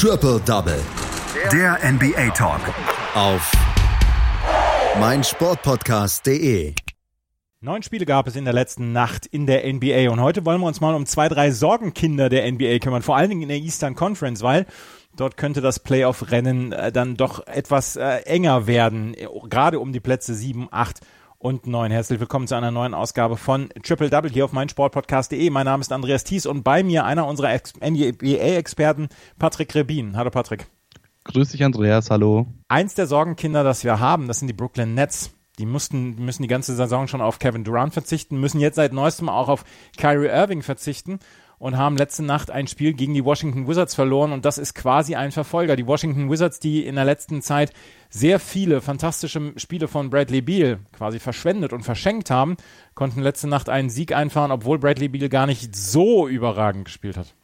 Triple Double. Der NBA Talk. Auf meinsportpodcast.de. Neun Spiele gab es in der letzten Nacht in der NBA und heute wollen wir uns mal um zwei, drei Sorgenkinder der NBA kümmern, vor allen Dingen in der Eastern Conference, weil dort könnte das Playoff-Rennen äh, dann doch etwas äh, enger werden, gerade um die Plätze 7, 8 und 9. Herzlich willkommen zu einer neuen Ausgabe von Triple Double hier auf meinsportpodcast.de. Mein Name ist Andreas Thies und bei mir einer unserer NBA-Experten, Patrick Rebin. Hallo Patrick. Grüß dich Andreas, hallo. Eins der Sorgenkinder, das wir haben, das sind die Brooklyn Nets. Die mussten, müssen die ganze Saison schon auf Kevin Durant verzichten, müssen jetzt seit neuestem auch auf Kyrie Irving verzichten und haben letzte Nacht ein Spiel gegen die Washington Wizards verloren und das ist quasi ein Verfolger. Die Washington Wizards, die in der letzten Zeit sehr viele fantastische Spiele von Bradley Beal quasi verschwendet und verschenkt haben, konnten letzte Nacht einen Sieg einfahren, obwohl Bradley Beal gar nicht so überragend gespielt hat.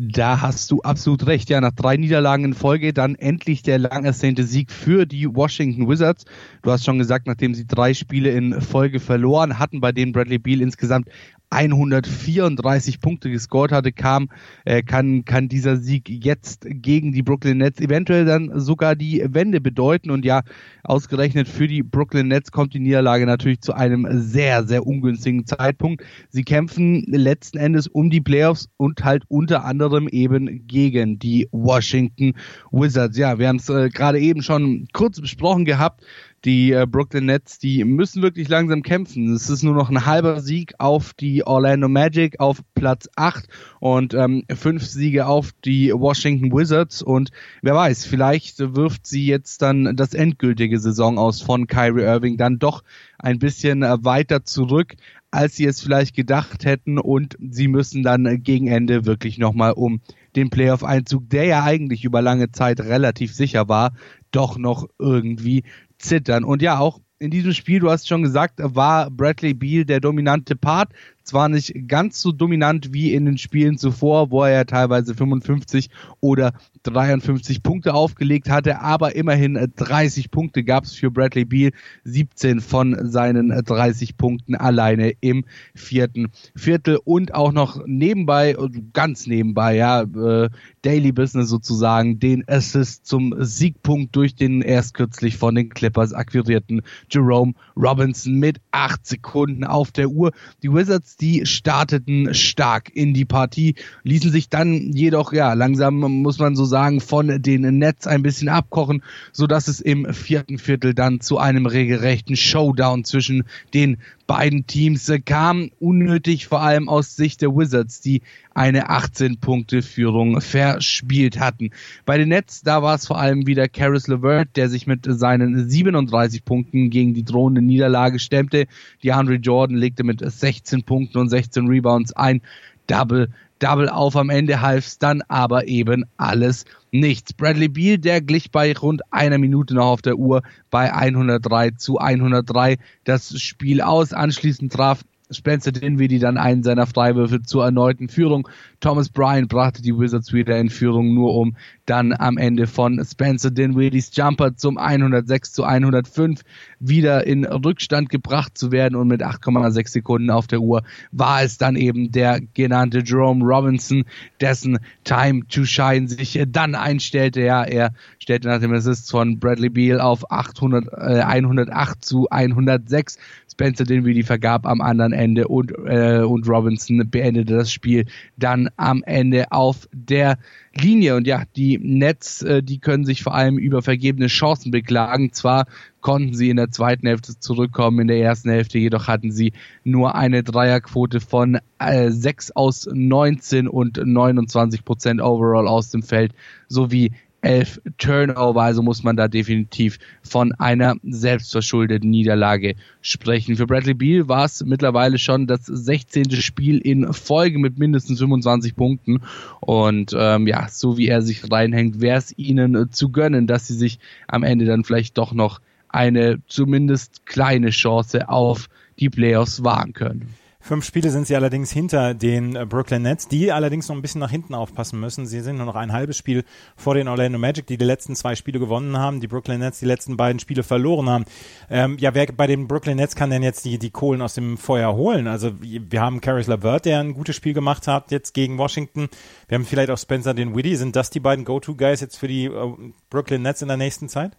Da hast du absolut recht. Ja, nach drei Niederlagen in Folge dann endlich der lang ersehnte Sieg für die Washington Wizards. Du hast schon gesagt, nachdem sie drei Spiele in Folge verloren hatten, bei denen Bradley Beal insgesamt 134 Punkte gescored hatte, kam, äh, kann, kann dieser Sieg jetzt gegen die Brooklyn Nets eventuell dann sogar die Wende bedeuten. Und ja, ausgerechnet für die Brooklyn Nets kommt die Niederlage natürlich zu einem sehr, sehr ungünstigen Zeitpunkt. Sie kämpfen letzten Endes um die Playoffs und halt unter anderem eben gegen die Washington Wizards. Ja, wir haben es äh, gerade eben schon kurz besprochen gehabt die äh, Brooklyn Nets, die müssen wirklich langsam kämpfen. Es ist nur noch ein halber Sieg auf die Orlando Magic auf Platz 8 und ähm, fünf Siege auf die Washington Wizards und wer weiß, vielleicht wirft sie jetzt dann das endgültige Saison aus von Kyrie Irving dann doch ein bisschen äh, weiter zurück als sie es vielleicht gedacht hätten und sie müssen dann gegen Ende wirklich nochmal um den Playoff-Einzug, der ja eigentlich über lange Zeit relativ sicher war, doch noch irgendwie zittern. Und ja, auch in diesem Spiel, du hast schon gesagt, war Bradley Beal der dominante Part zwar nicht ganz so dominant wie in den Spielen zuvor, wo er ja teilweise 55 oder 53 Punkte aufgelegt hatte, aber immerhin 30 Punkte gab es für Bradley Beal, 17 von seinen 30 Punkten alleine im vierten Viertel und auch noch nebenbei, ganz nebenbei, ja, äh, Daily Business sozusagen, den Assist zum Siegpunkt durch den erst kürzlich von den Clippers akquirierten Jerome Robinson mit 8 Sekunden auf der Uhr. Die Wizards die starteten stark in die Partie, ließen sich dann jedoch, ja, langsam muss man so sagen, von den Nets ein bisschen abkochen, so dass es im vierten Viertel dann zu einem regelrechten Showdown zwischen den beiden Teams kam. Unnötig vor allem aus Sicht der Wizards, die eine 18-Punkte-Führung verspielt hatten. Bei den Nets, da war es vor allem wieder Caris LeVert, der sich mit seinen 37 Punkten gegen die drohende Niederlage stemmte. Die Andre Jordan legte mit 16 Punkten und 16 Rebounds ein Double Double auf. Am Ende half es dann aber eben alles nichts. Bradley Beal, der glich bei rund einer Minute noch auf der Uhr bei 103 zu 103 das Spiel aus. Anschließend traf Spencer Dinwiddie dann einen seiner Freiwürfe zur erneuten Führung. Thomas Bryan brachte die Wizards wieder in Führung, nur um dann am Ende von Spencer Dinwiddies Jumper zum 106 zu 105 wieder in Rückstand gebracht zu werden und mit 8,6 Sekunden auf der Uhr war es dann eben der genannte Jerome Robinson, dessen Time to Shine sich dann einstellte. Ja, er stellte nach dem Assist von Bradley Beal auf 800, äh, 108 zu 106 Spencer Dinwiddie vergab am anderen Ende und, äh, und Robinson beendete das Spiel dann am Ende auf der Linie. Und ja, die Nets, äh, die können sich vor allem über vergebene Chancen beklagen. Zwar konnten sie in der zweiten Hälfte zurückkommen, in der ersten Hälfte jedoch hatten sie nur eine Dreierquote von äh, 6 aus 19 und 29 Prozent overall aus dem Feld sowie elf Turnover, also muss man da definitiv von einer selbstverschuldeten Niederlage sprechen. Für Bradley Beal war es mittlerweile schon das 16. Spiel in Folge mit mindestens 25 Punkten und ähm, ja, so wie er sich reinhängt, wäre es ihnen zu gönnen, dass sie sich am Ende dann vielleicht doch noch eine zumindest kleine Chance auf die Playoffs wahren können. Fünf Spiele sind sie allerdings hinter den äh, Brooklyn Nets, die allerdings noch ein bisschen nach hinten aufpassen müssen. Sie sind nur noch ein halbes Spiel vor den Orlando Magic, die die letzten zwei Spiele gewonnen haben, die Brooklyn Nets die letzten beiden Spiele verloren haben. Ähm, ja, wer bei den Brooklyn Nets kann denn jetzt die, die Kohlen aus dem Feuer holen? Also wir haben Caris LeVert, der ein gutes Spiel gemacht hat jetzt gegen Washington. Wir haben vielleicht auch Spencer Dinwiddie. Sind das die beiden Go-To-Guys jetzt für die äh, Brooklyn Nets in der nächsten Zeit?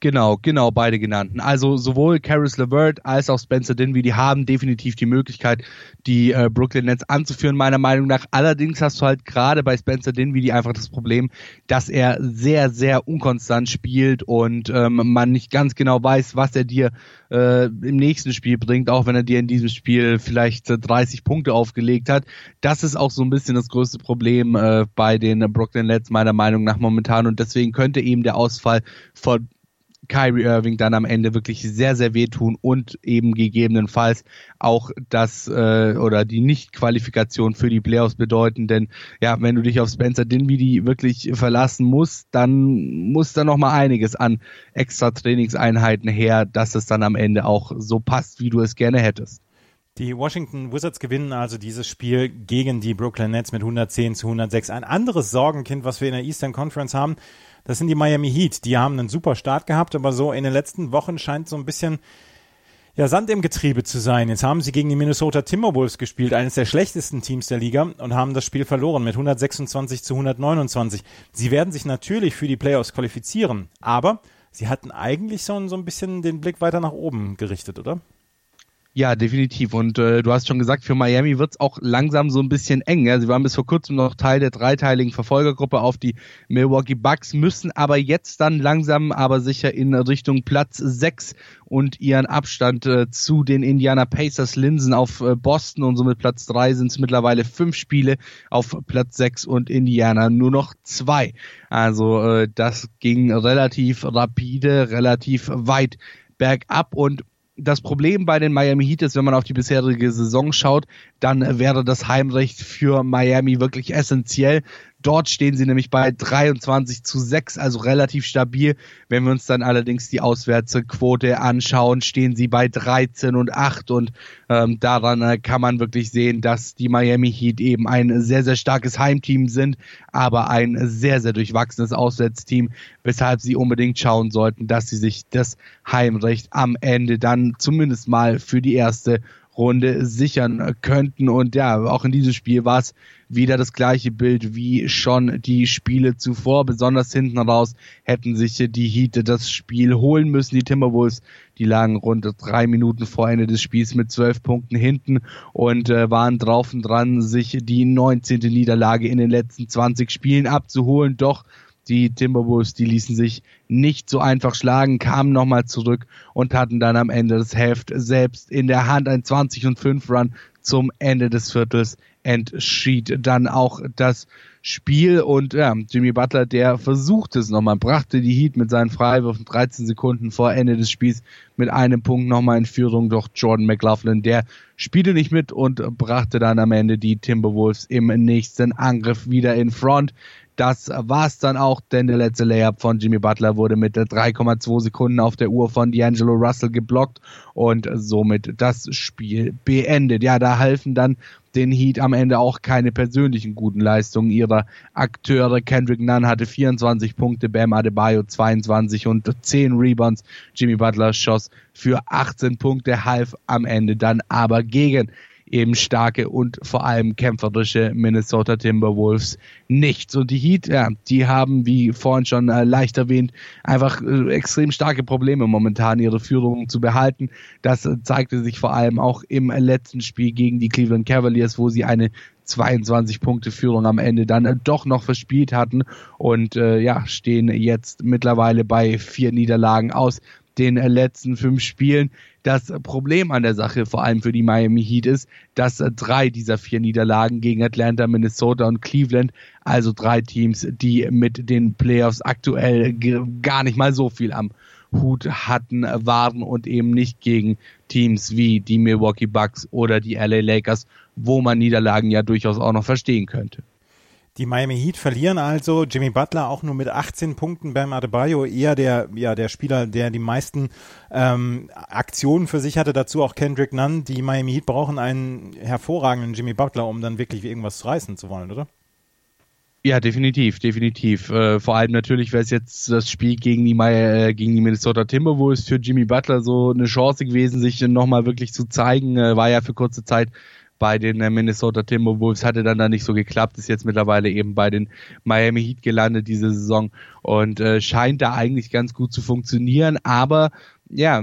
Genau, genau, beide genannten. Also sowohl Caris LeVert als auch Spencer Dinwiddie haben definitiv die Möglichkeit, die äh, Brooklyn Nets anzuführen, meiner Meinung nach. Allerdings hast du halt gerade bei Spencer Dinwiddie einfach das Problem, dass er sehr, sehr unkonstant spielt und ähm, man nicht ganz genau weiß, was er dir äh, im nächsten Spiel bringt, auch wenn er dir in diesem Spiel vielleicht äh, 30 Punkte aufgelegt hat. Das ist auch so ein bisschen das größte Problem äh, bei den Brooklyn Nets, meiner Meinung nach momentan. Und deswegen könnte eben der Ausfall von Kyrie Irving dann am Ende wirklich sehr, sehr wehtun und eben gegebenenfalls auch das äh, oder die Nicht-Qualifikation für die Playoffs bedeuten. Denn ja, wenn du dich auf Spencer Dinwiddie wirklich verlassen musst, dann muss da noch mal einiges an extra Trainingseinheiten her, dass es dann am Ende auch so passt, wie du es gerne hättest. Die Washington Wizards gewinnen also dieses Spiel gegen die Brooklyn Nets mit 110 zu 106. Ein anderes Sorgenkind, was wir in der Eastern Conference haben, das sind die Miami Heat. Die haben einen super Start gehabt, aber so in den letzten Wochen scheint so ein bisschen ja, Sand im Getriebe zu sein. Jetzt haben sie gegen die Minnesota Timberwolves gespielt, eines der schlechtesten Teams der Liga, und haben das Spiel verloren mit 126 zu 129. Sie werden sich natürlich für die Playoffs qualifizieren, aber sie hatten eigentlich so, so ein bisschen den Blick weiter nach oben gerichtet, oder? Ja, definitiv. Und äh, du hast schon gesagt, für Miami wird's auch langsam so ein bisschen eng. Ja? Sie waren bis vor kurzem noch Teil der dreiteiligen Verfolgergruppe auf die Milwaukee Bucks, müssen aber jetzt dann langsam aber sicher in Richtung Platz 6 und ihren Abstand äh, zu den Indiana Pacers linsen auf äh, Boston und somit Platz 3 sind es mittlerweile fünf Spiele auf Platz 6 und Indiana nur noch zwei. Also äh, das ging relativ rapide, relativ weit bergab und das Problem bei den Miami Heat ist, wenn man auf die bisherige Saison schaut, dann wäre das Heimrecht für Miami wirklich essentiell. Dort stehen sie nämlich bei 23 zu 6, also relativ stabil. Wenn wir uns dann allerdings die Auswärtsquote anschauen, stehen sie bei 13 und 8 und ähm, daran äh, kann man wirklich sehen, dass die Miami Heat eben ein sehr, sehr starkes Heimteam sind, aber ein sehr, sehr durchwachsenes Auswärtsteam, weshalb sie unbedingt schauen sollten, dass sie sich das Heimrecht am Ende dann zumindest mal für die erste Runde sichern könnten. Und ja, auch in diesem Spiel war es wieder das gleiche Bild wie schon die Spiele zuvor. Besonders hinten raus hätten sich die Heat das Spiel holen müssen. Die Timberwolves, die lagen rund drei Minuten vor Ende des Spiels mit zwölf Punkten hinten und äh, waren drauf und dran, sich die 19. Niederlage in den letzten 20 Spielen abzuholen. Doch die Timberwolves, die ließen sich nicht so einfach schlagen, kamen nochmal zurück und hatten dann am Ende das Heft selbst in der Hand. Ein 20 und 5 Run zum Ende des Viertels entschied dann auch das Spiel und ja, Jimmy Butler, der versuchte es nochmal, brachte die Heat mit seinen Freiwürfen 13 Sekunden vor Ende des Spiels mit einem Punkt nochmal in Führung, doch Jordan McLaughlin, der spielte nicht mit und brachte dann am Ende die Timberwolves im nächsten Angriff wieder in Front. Das war's dann auch, denn der letzte Layup von Jimmy Butler wurde mit 3,2 Sekunden auf der Uhr von D'Angelo Russell geblockt und somit das Spiel beendet. Ja, da halfen dann den Heat am Ende auch keine persönlichen guten Leistungen ihrer Akteure. Kendrick Nunn hatte 24 Punkte, Bam Adebayo 22 und 10 Rebounds. Jimmy Butler schoss für 18 Punkte, half am Ende dann aber gegen eben starke und vor allem kämpferische Minnesota Timberwolves nichts. Und die Heat, ja, die haben, wie vorhin schon äh, leicht erwähnt, einfach äh, extrem starke Probleme momentan, ihre Führung zu behalten. Das äh, zeigte sich vor allem auch im letzten Spiel gegen die Cleveland Cavaliers, wo sie eine 22 Punkte Führung am Ende dann äh, doch noch verspielt hatten und äh, ja, stehen jetzt mittlerweile bei vier Niederlagen aus den letzten fünf Spielen. Das Problem an der Sache, vor allem für die Miami Heat, ist, dass drei dieser vier Niederlagen gegen Atlanta, Minnesota und Cleveland, also drei Teams, die mit den Playoffs aktuell gar nicht mal so viel am Hut hatten, waren und eben nicht gegen Teams wie die Milwaukee Bucks oder die LA Lakers, wo man Niederlagen ja durchaus auch noch verstehen könnte. Die Miami Heat verlieren also. Jimmy Butler auch nur mit 18 Punkten. Bam Adebayo eher der, ja, der Spieler, der die meisten ähm, Aktionen für sich hatte. Dazu auch Kendrick Nunn. Die Miami Heat brauchen einen hervorragenden Jimmy Butler, um dann wirklich irgendwas reißen zu wollen, oder? Ja, definitiv, definitiv. Äh, vor allem natürlich wäre es jetzt das Spiel gegen die, äh, gegen die Minnesota Timberwolves für Jimmy Butler so eine Chance gewesen, sich nochmal wirklich zu zeigen. Äh, war ja für kurze Zeit bei den äh, Minnesota Timberwolves, hatte dann da nicht so geklappt, ist jetzt mittlerweile eben bei den Miami Heat gelandet diese Saison und äh, scheint da eigentlich ganz gut zu funktionieren, aber ja,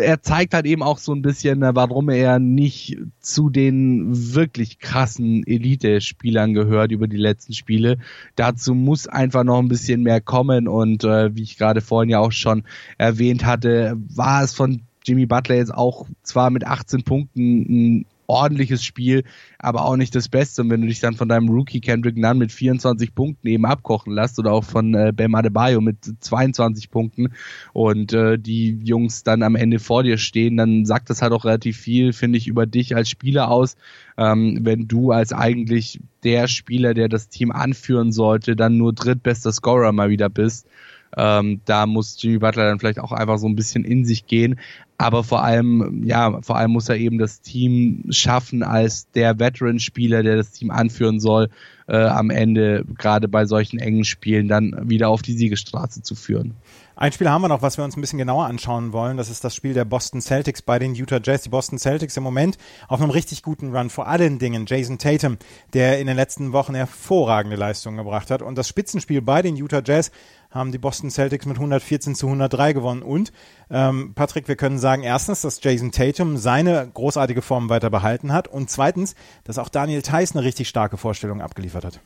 er zeigt halt eben auch so ein bisschen, äh, warum er nicht zu den wirklich krassen Elite-Spielern gehört über die letzten Spiele. Dazu muss einfach noch ein bisschen mehr kommen und äh, wie ich gerade vorhin ja auch schon erwähnt hatte, war es von Jimmy Butler jetzt auch zwar mit 18 Punkten ein ordentliches Spiel, aber auch nicht das Beste. Und wenn du dich dann von deinem Rookie Kendrick Nunn mit 24 Punkten eben abkochen lässt oder auch von äh, Bam Adebayo mit 22 Punkten und äh, die Jungs dann am Ende vor dir stehen, dann sagt das halt auch relativ viel, finde ich, über dich als Spieler aus, ähm, wenn du als eigentlich der Spieler, der das Team anführen sollte, dann nur drittbester Scorer mal wieder bist. Ähm, da muss Jimmy Butler dann vielleicht auch einfach so ein bisschen in sich gehen. Aber vor allem, ja, vor allem muss er eben das Team schaffen, als der Veteran-Spieler, der das Team anführen soll, äh, am Ende, gerade bei solchen engen Spielen, dann wieder auf die Siegesstraße zu führen. Ein Spiel haben wir noch, was wir uns ein bisschen genauer anschauen wollen. Das ist das Spiel der Boston Celtics bei den Utah Jazz. Die Boston Celtics im Moment auf einem richtig guten Run. Vor allen Dingen Jason Tatum, der in den letzten Wochen hervorragende Leistungen gebracht hat. Und das Spitzenspiel bei den Utah Jazz haben die Boston Celtics mit 114 zu 103 gewonnen. Und ähm, Patrick, wir können sagen, erstens, dass Jason Tatum seine großartige Form weiter behalten hat und zweitens, dass auch Daniel Theiss eine richtig starke Vorstellung abgeliefert hat.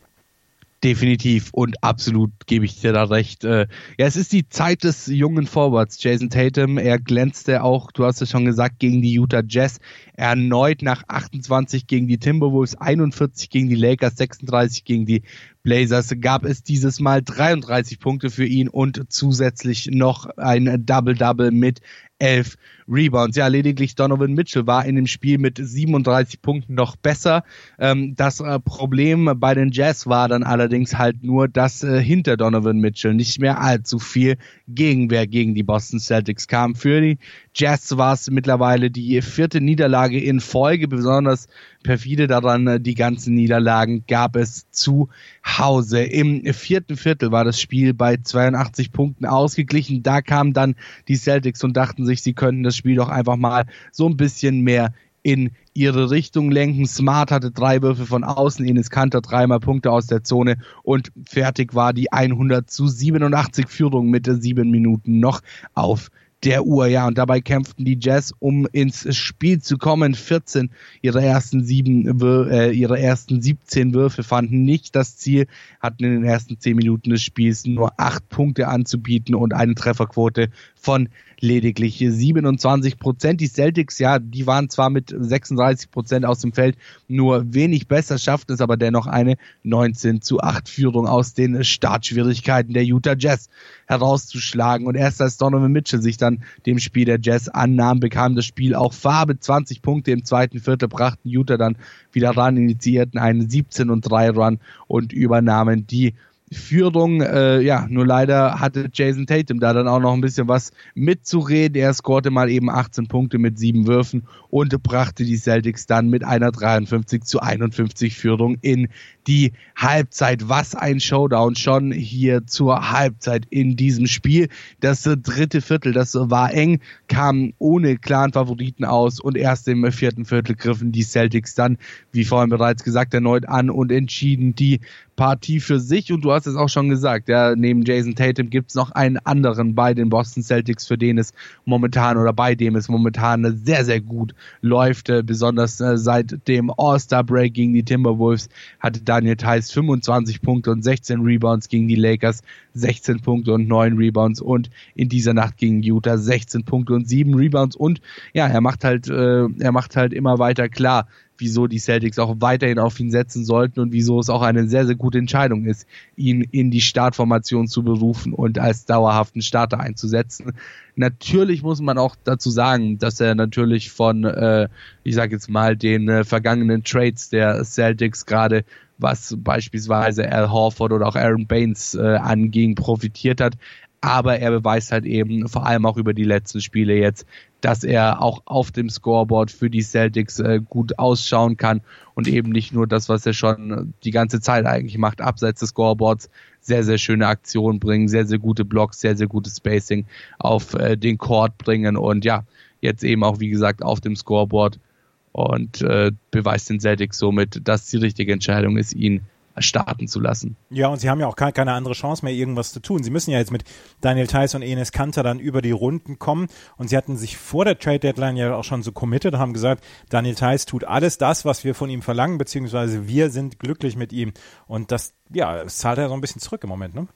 Definitiv und absolut gebe ich dir da recht. Äh, ja, es ist die Zeit des jungen Forwards. Jason Tatum, er glänzte auch, du hast es schon gesagt, gegen die Utah Jazz. Erneut nach 28 gegen die Timberwolves, 41 gegen die Lakers, 36 gegen die Blazers gab es dieses Mal 33 Punkte für ihn und zusätzlich noch ein Double-Double mit 11 Rebounds. Ja, lediglich Donovan Mitchell war in dem Spiel mit 37 Punkten noch besser. Ähm, das äh, Problem bei den Jazz war dann allerdings halt nur, dass äh, hinter Donovan Mitchell nicht mehr allzu viel Gegenwehr gegen die Boston Celtics kam. Für die Jazz war es mittlerweile die vierte Niederlage in Folge, besonders perfide daran, äh, die ganzen Niederlagen gab es zu Hause. Im vierten Viertel war das Spiel bei 82 Punkten ausgeglichen. Da kamen dann die Celtics und dachten sich, sie könnten das Spiel doch einfach mal so ein bisschen mehr in ihre Richtung lenken. Smart hatte drei Würfe von außen, Enes Kanter dreimal Punkte aus der Zone und fertig war die 100 zu 87 Führung mit sieben Minuten noch auf der Uhr. Ja, und dabei kämpften die Jazz, um ins Spiel zu kommen. 14 ihrer ersten sieben, äh, ihre ersten 17 Würfe fanden nicht das Ziel, hatten in den ersten 10 Minuten des Spiels nur acht Punkte anzubieten und eine Trefferquote von lediglich 27 Prozent. Die Celtics, ja, die waren zwar mit 36 Prozent aus dem Feld nur wenig besser, schafften es aber dennoch eine 19 zu 8 Führung aus den Startschwierigkeiten der Utah Jazz herauszuschlagen. Und erst als Donovan Mitchell sich dann dem Spiel der Jazz annahm, bekam das Spiel auch Farbe. 20 Punkte im zweiten Viertel brachten Utah dann wieder ran, initiierten einen 17 und 3 Run und übernahmen die Führung. Äh, ja, nur leider hatte Jason Tatum da dann auch noch ein bisschen was mitzureden. Er scorte mal eben 18 Punkte mit sieben Würfen und brachte die Celtics dann mit einer 53 zu 51 Führung in die Halbzeit. Was ein Showdown schon hier zur Halbzeit in diesem Spiel. Das dritte Viertel, das war eng, kam ohne klaren Favoriten aus und erst im vierten Viertel griffen die Celtics dann, wie vorhin bereits gesagt, erneut an und entschieden die Partie für sich. Und du hast es auch schon gesagt, ja, neben Jason Tatum gibt es noch einen anderen bei den Boston Celtics, für den es momentan oder bei dem es momentan sehr, sehr gut läuft. Äh, besonders äh, seit dem All-Star-Break gegen die Timberwolves hatte Daniel Theiss 25 Punkte und 16 Rebounds gegen die Lakers, 16 Punkte und 9 Rebounds und in dieser Nacht gegen Utah 16 Punkte und 7 Rebounds und ja, er macht halt, äh, er macht halt immer weiter klar, wieso die Celtics auch weiterhin auf ihn setzen sollten und wieso es auch eine sehr, sehr gute Entscheidung ist, ihn in die Startformation zu berufen und als dauerhaften Starter einzusetzen. Natürlich muss man auch dazu sagen, dass er natürlich von, äh, ich sage jetzt mal, den äh, vergangenen Trades der Celtics gerade was beispielsweise Al Horford oder auch Aaron Baines äh, anging, profitiert hat. Aber er beweist halt eben vor allem auch über die letzten Spiele jetzt, dass er auch auf dem Scoreboard für die Celtics äh, gut ausschauen kann und eben nicht nur das, was er schon die ganze Zeit eigentlich macht, abseits des Scoreboards, sehr, sehr schöne Aktionen bringen, sehr, sehr gute Blocks, sehr, sehr gutes Spacing auf äh, den Court bringen und ja, jetzt eben auch, wie gesagt, auf dem Scoreboard und äh, beweist den Celtics somit, dass die richtige Entscheidung ist, ihn starten zu lassen. Ja, und sie haben ja auch keine andere Chance mehr, irgendwas zu tun. Sie müssen ja jetzt mit Daniel Theiss und Enes Kanter dann über die Runden kommen. Und sie hatten sich vor der Trade Deadline ja auch schon so committed, haben gesagt, Daniel Theiss tut alles das, was wir von ihm verlangen, beziehungsweise wir sind glücklich mit ihm. Und das, ja, das zahlt er so ein bisschen zurück im Moment, ne?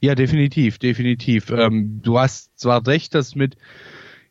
Ja, definitiv, definitiv. Ähm, du hast zwar recht, dass mit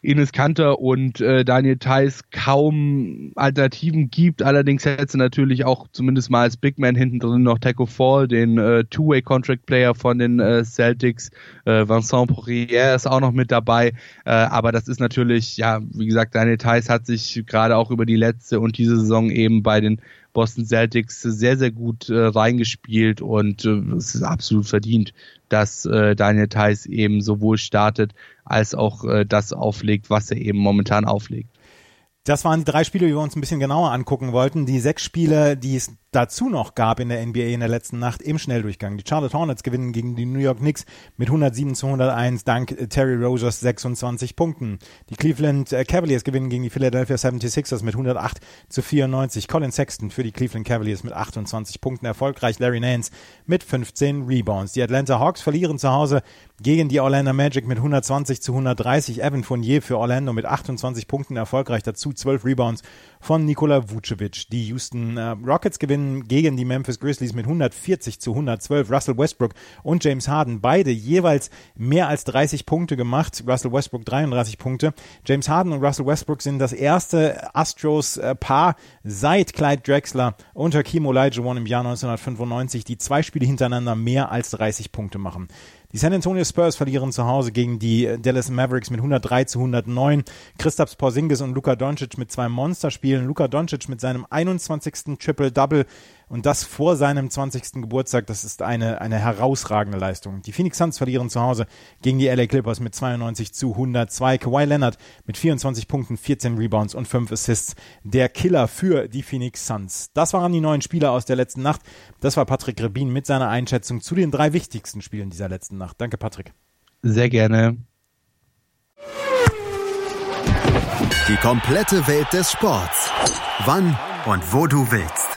Ines Kanter und äh, Daniel Theiss kaum Alternativen gibt. Allerdings hätte natürlich auch zumindest mal als Big Man hinten drin noch Taco Fall, den äh, Two-Way-Contract-Player von den äh, Celtics. Äh, Vincent Poirier ist auch noch mit dabei. Äh, aber das ist natürlich, ja, wie gesagt, Daniel Theiss hat sich gerade auch über die letzte und diese Saison eben bei den Boston Celtics sehr, sehr gut äh, reingespielt und äh, es ist absolut verdient, dass äh, Daniel Theiss eben sowohl startet als auch äh, das auflegt, was er eben momentan auflegt. Das waren die drei Spiele, die wir uns ein bisschen genauer angucken wollten. Die sechs Spiele, die es dazu noch gab in der NBA in der letzten Nacht im Schnelldurchgang. Die Charlotte Hornets gewinnen gegen die New York Knicks mit 107 zu 101 dank Terry Rogers 26 Punkten. Die Cleveland äh, Cavaliers gewinnen gegen die Philadelphia 76ers mit 108 zu 94. Colin Sexton für die Cleveland Cavaliers mit 28 Punkten erfolgreich. Larry Nance mit 15 Rebounds. Die Atlanta Hawks verlieren zu Hause gegen die Orlando Magic mit 120 zu 130. Evan Fournier für Orlando mit 28 Punkten erfolgreich. Dazu 12 Rebounds von Nikola Vucevic. Die Houston äh, Rockets gewinnen gegen die Memphis Grizzlies mit 140 zu 112. Russell Westbrook und James Harden beide jeweils mehr als 30 Punkte gemacht. Russell Westbrook 33 Punkte. James Harden und Russell Westbrook sind das erste Astros-Paar seit Clyde Drexler und Hakeem Olajuwon im Jahr 1995, die zwei Spiele hintereinander mehr als 30 Punkte machen. Die San Antonio Spurs verlieren zu Hause gegen die Dallas Mavericks mit 103 zu 109. Christaps Porzingis und Luka Doncic mit zwei Monsterspielen. Luka Doncic mit seinem 21. Triple-Double und das vor seinem 20. Geburtstag, das ist eine, eine herausragende Leistung. Die Phoenix Suns verlieren zu Hause gegen die LA Clippers mit 92 zu 102. Kawhi Leonard mit 24 Punkten, 14 Rebounds und 5 Assists. Der Killer für die Phoenix Suns. Das waren die neuen Spieler aus der letzten Nacht. Das war Patrick Rebin mit seiner Einschätzung zu den drei wichtigsten Spielen dieser letzten Nacht. Danke, Patrick. Sehr gerne. Die komplette Welt des Sports. Wann und wo du willst.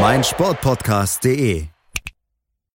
meinsportpodcast.de